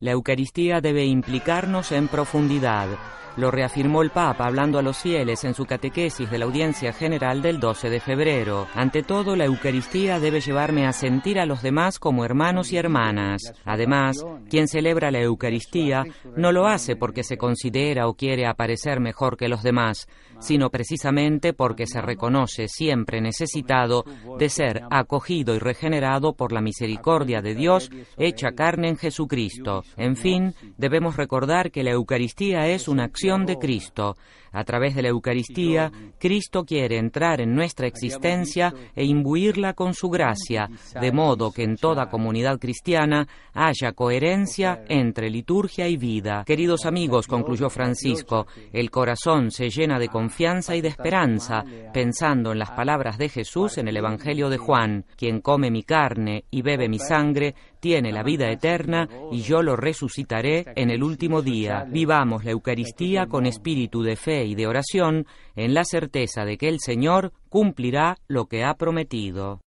La Eucaristía debe implicarnos en profundidad. Lo reafirmó el Papa hablando a los fieles en su catequesis de la audiencia general del 12 de febrero. Ante todo, la Eucaristía debe llevarme a sentir a los demás como hermanos y hermanas. Además, quien celebra la Eucaristía no lo hace porque se considera o quiere aparecer mejor que los demás, sino precisamente porque se reconoce siempre necesitado de ser acogido y regenerado por la misericordia de Dios hecha carne en Jesucristo. En fin, debemos recordar que la Eucaristía es una acción de Cristo. A través de la Eucaristía, Cristo quiere entrar en nuestra existencia e imbuirla con su gracia, de modo que en toda comunidad cristiana haya coherencia entre liturgia y vida. Queridos amigos, concluyó Francisco, el corazón se llena de confianza y de esperanza, pensando en las palabras de Jesús en el Evangelio de Juan, quien come mi carne y bebe mi sangre, tiene la vida eterna y yo lo resucitaré en el último día. Vivamos la Eucaristía con espíritu de fe y de oración en la certeza de que el Señor cumplirá lo que ha prometido.